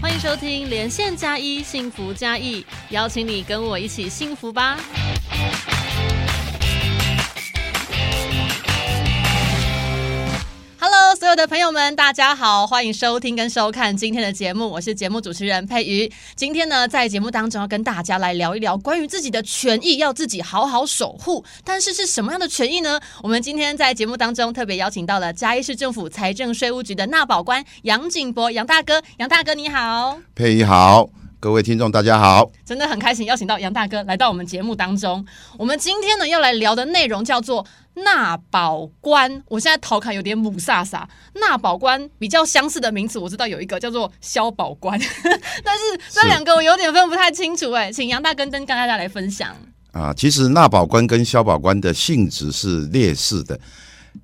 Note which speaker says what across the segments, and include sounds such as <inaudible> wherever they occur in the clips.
Speaker 1: 欢迎收听连线加一幸福加一，邀请你跟我一起幸福吧。所有的朋友们，大家好，欢迎收听跟收看今天的节目，我是节目主持人佩瑜。今天呢，在节目当中要跟大家来聊一聊关于自己的权益，要自己好好守护。但是是什么样的权益呢？我们今天在节目当中特别邀请到了嘉义市政府财政税务局的纳保官杨景博杨大哥，杨大哥你好。
Speaker 2: 佩仪好，各位听众大家好。
Speaker 1: 真的很开心邀请到杨大哥来到我们节目当中。我们今天呢要来聊的内容叫做纳保官。我现在头卡有点母萨萨，纳保官比较相似的名词我知道有一个叫做消保官，<laughs> 但是这两个我有点分不太清楚哎，请杨大哥跟跟大家来分享。
Speaker 2: 啊，其实纳保官跟消保官的性质是类似的，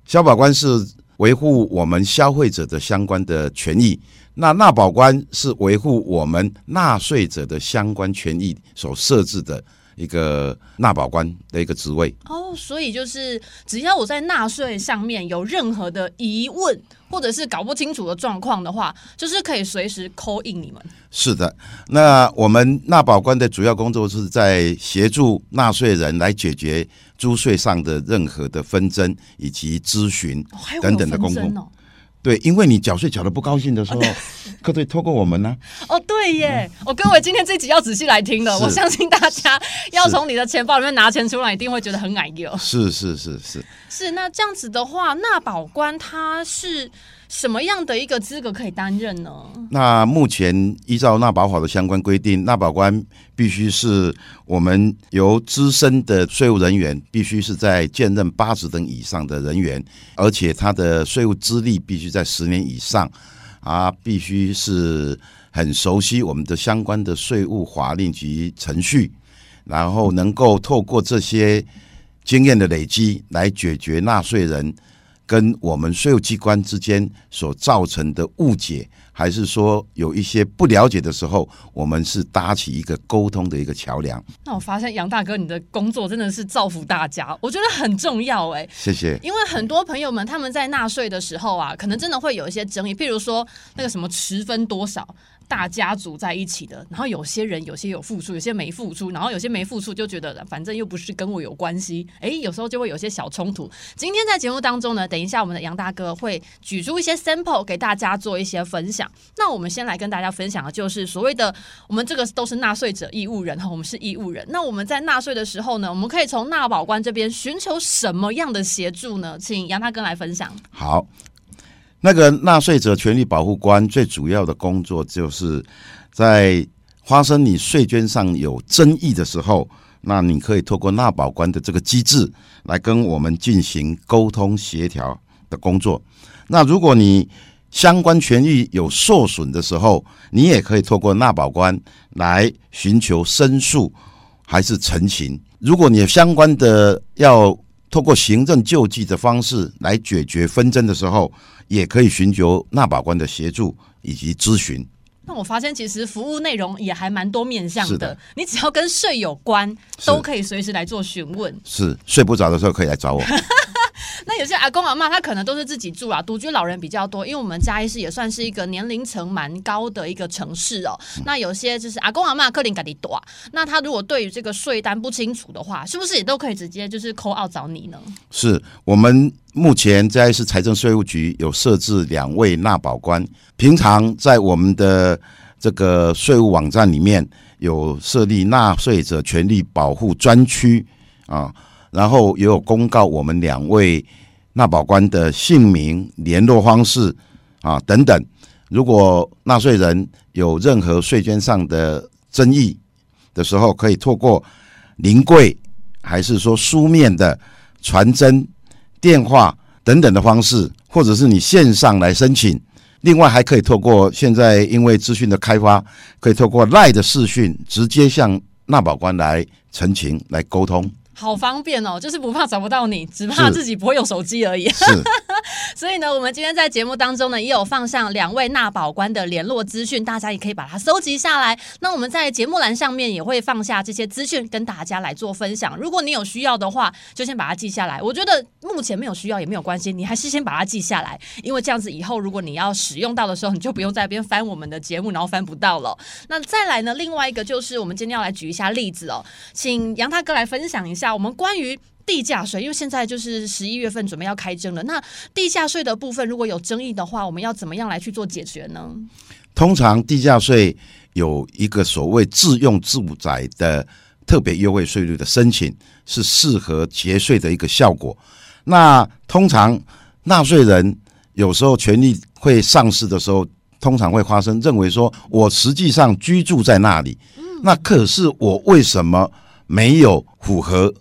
Speaker 2: 消保官是维护我们消费者的相关的权益，那纳保官是维护我们纳税者的相关权益所设置的一个纳保官的一个职位。
Speaker 1: 哦，所以就是只要我在纳税上面有任何的疑问，或者是搞不清楚的状况的话，就是可以随时 call in 你们。
Speaker 2: 是的，那我们纳保官的主要工作是在协助纳税人来解决租税上的任何的纷争以及咨询等等的公共。
Speaker 1: 哦。
Speaker 2: 对，因为你缴税缴的不高兴的时候，可以透过我们呢、
Speaker 1: 哦，对耶！我、各位今天这集要仔细来听的，我相信大家要从你的钱包里面拿钱出来，一定会觉得很矮油。
Speaker 2: 是是是是，
Speaker 1: 是，那这样子的话，纳保官他是什么样的一个资格可以担任呢？
Speaker 2: 那目前依照纳保法的相关规定，纳保官必须是我们由资深的税务人员，必须是在兼任八十等以上的人员，而且他的税务资历必须在十年以上，啊，必须是很熟悉我们的相关的税务法令及程序，然后能够透过这些经验的累积来解决纳税人跟我们税务机关之间所造成的误解，还是说有一些不了解的时候，我们是搭起一个沟通的一个桥梁。
Speaker 1: 那我发现杨大哥你的工作真的是造福大家，我觉得很重要哎。
Speaker 2: 谢谢。
Speaker 1: 因为很多朋友们他们在纳税的时候啊，可能真的会有一些争议，譬如说那个什么持分多少，大家族在一起的，然后有些人有些有付出，有些没付出，然后有些没付出就觉得反正又不是跟我有关系，诶，有时候就会有些小冲突。今天在节目当中呢，等一下我们的杨大哥会举出一些 <laughs> sample 给大家做一些分享。那我们先来跟大家分享的就是所谓的我们这个都是纳税者义务人哈，我们是义务人。那我们在纳税的时候呢，我们可以从纳保官这边寻求什么样的协助呢？请杨大哥来分享。
Speaker 2: 好，那个纳税者权利保护官最主要的工作，就是在发生你税捐上有争议的时候，那你可以透过纳保官的这个机制来跟我们进行沟通协调的工作。那如果你相关权益有受损的时候，你也可以透过纳保官来寻求申诉还是陈情。如果你有相关的要透过行政救济的方式来解决纷争的时候，也可以寻求纳保官的协助以及咨询。
Speaker 1: 那我发现其实服务内容也还蛮多面向的，
Speaker 2: 的
Speaker 1: 你只要跟税有关，都可以随时来做询问。
Speaker 2: 是睡不着的时候可以来找我。<laughs>
Speaker 1: 那有些阿公阿妈他可能都是自己住啊，独居老人比较多，因为我们嘉义市也算是一个年龄层蛮高的一个城市哦。那有些就是阿公阿妈克林嘎迪多，那他如果对于这个税单不清楚的话，是不是也都可以直接就是扣奥找你呢？
Speaker 2: 是我们目前嘉义市财政税务局有设置两位纳保官，平常在我们的这个税务网站里面有设立纳税者权利保护专区啊，然后也有公告我们两位纳保官的姓名、联络方式啊等等。如果纳税人有任何税捐上的争议的时候，可以透过临柜还是说书面的传真、电话等等的方式，或者是你线上来申请。另外，还可以透过现在因为资讯的开发，可以透过赖的视讯直接向纳保官来陈情、来沟通。
Speaker 1: 好方便哦，就是不怕找不到你，只怕自己不会用手机而已。
Speaker 2: 是 <laughs>
Speaker 1: 所以呢，我们今天在节目当中呢，也有放上两位纳保官的联络资讯，大家也可以把它搜集下来。那我们在节目栏上面也会放下这些资讯，跟大家来做分享。如果你有需要的话，就先把它记下来。我觉得目前没有需要也没有关系，你还是先把它记下来，因为这样子以后如果你要使用到的时候，你就不用在那边翻我们的节目，然后翻不到了。那再来呢，另外一个就是我们今天要来举一下例子哦，请杨大哥来分享一下我们关于。地价税，因为现在就是十一月份准备要开征了。那地价税的部分如果有争议的话，我们要怎么样来去做解决呢？
Speaker 2: 通常地价税有一个所谓自用住宅的特别优惠税率的申请，是适合节税的一个效果。那通常纳税人有时候权利会丧失的时候，通常会发生认为说，我实际上居住在那里，那可是我为什么没有符合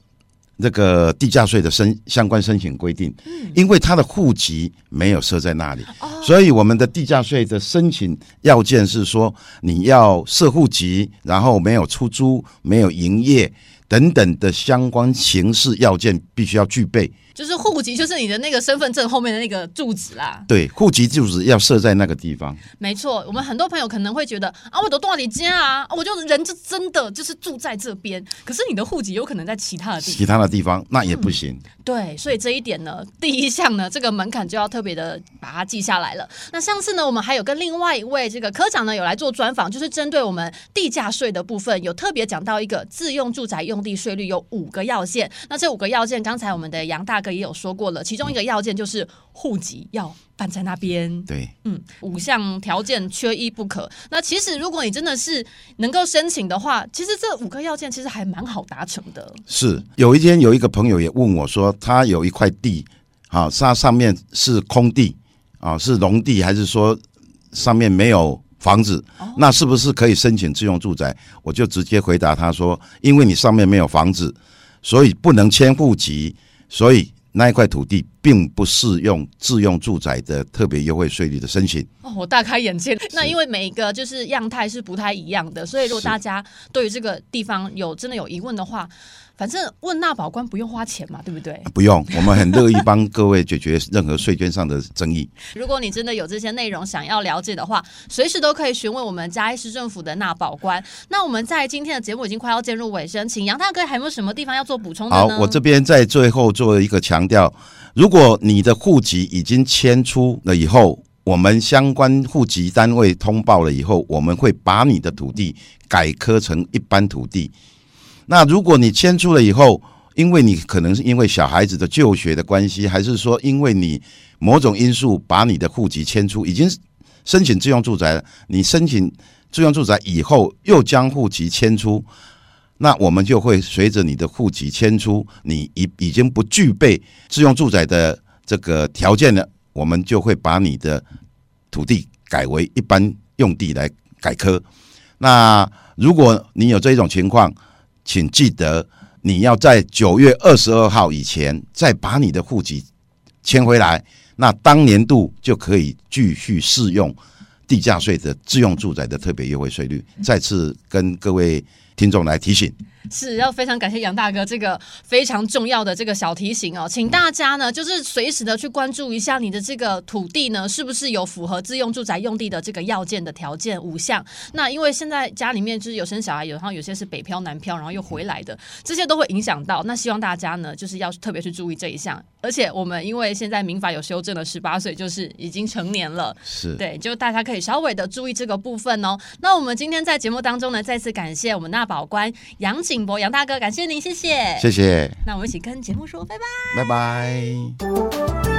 Speaker 2: 这个地价税的申相关申请规定？因为他的户籍没有设在那里，所以我们的地价税的申请要件是说，你要设户籍，然后没有出租、没有营业等等的相关形式要件必须要具备。
Speaker 1: 就是户籍，就是你的那个身份证后面的那个住址啦。
Speaker 2: 对，户籍住址要设在那个地方。
Speaker 1: 没错，我们很多朋友可能会觉得啊，我都多少里家啊，啊我就人就真的就是住在这边，可是你的户籍有可能在其他的地方。
Speaker 2: 其他的地方那也不行。
Speaker 1: 对，所以这一点呢，第一项呢，这个门槛就要特别的把它记下来了。那上次呢，我们还有跟另外一位这个科长呢有来做专访，就是针对我们地价税的部分，有特别讲到一个自用住宅用地税率有五个要件。那这五个要件，刚才我们的杨大哥也有说过了，其中一个要件就是户籍要办在那边。
Speaker 2: 对，
Speaker 1: 嗯，五项条件缺一不可。那其实如果你真的是能够申请的话，其实这五个要件其实还蛮好达成的。
Speaker 2: 是有一天有一个朋友也问我说，他有一块地，啊，它上面是空地，啊，是农地，还是说上面没有房子？那是不是可以申请自用住宅？我就直接回答他说，因为你上面没有房子，所以不能迁户籍，所以那一块土地并不适用自用住宅的特别优惠税率的申请。
Speaker 1: 哦，我大开眼界。那因为每一个就是样态是不太一样的，所以如果大家对于这个地方有真的有疑问的话，反正问纳保官不用花钱嘛，对不对？
Speaker 2: 不用，我们很乐意帮各位解决任何税捐上的争议。<laughs>
Speaker 1: 如果你真的有这些内容想要了解的话，随时都可以询问我们嘉义市政府的纳保官。那我们在今天的节目已经快要进入尾声，请杨大哥还有没有什么地方要做补充的
Speaker 2: 好
Speaker 1: 呢？，
Speaker 2: 我这边在最后做一个强调：如果你的户籍已经迁出了以后，我们相关户籍单位通报了以后，我们会把你的土地改科成一般土地。那如果你迁出了以后，因为你可能是因为小孩子的就学的关系，还是说因为你某种因素把你的户籍迁出，已经申请自用住宅了，你申请自用住宅以后又将户籍迁出，那我们就会随着你的户籍迁出，你已已经不具备自用住宅的这个条件了，我们就会把你的土地改为一般用地来改科。那如果你有这种情况，请记得你要在九月二十二号以前再把你的户籍迁回来，那当年度就可以继续适用地价税的自用住宅的特别优惠税率。再次跟各位听众来提醒。
Speaker 1: 是要非常感谢杨大哥这个非常重要的这个小提醒哦，请大家呢就是随时的去关注一下你的这个土地呢是不是有符合自用住宅用地的这个要件的条件五项。那因为现在家里面就是有生小孩，有然后有些是北漂南漂，然后又回来的，这些都会影响到。那希望大家呢就是要特别去注意这一项。而且我们因为现在民法有修正了，十八岁就是已经成年了，
Speaker 2: 是
Speaker 1: 对，就大家可以稍微的注意这个部分哦。那我们今天在节目当中呢，再次感谢我们纳保官杨景博杨大哥，感谢您，谢谢。
Speaker 2: 谢谢，
Speaker 1: 那我们一起跟节目说拜拜。
Speaker 2: 拜拜。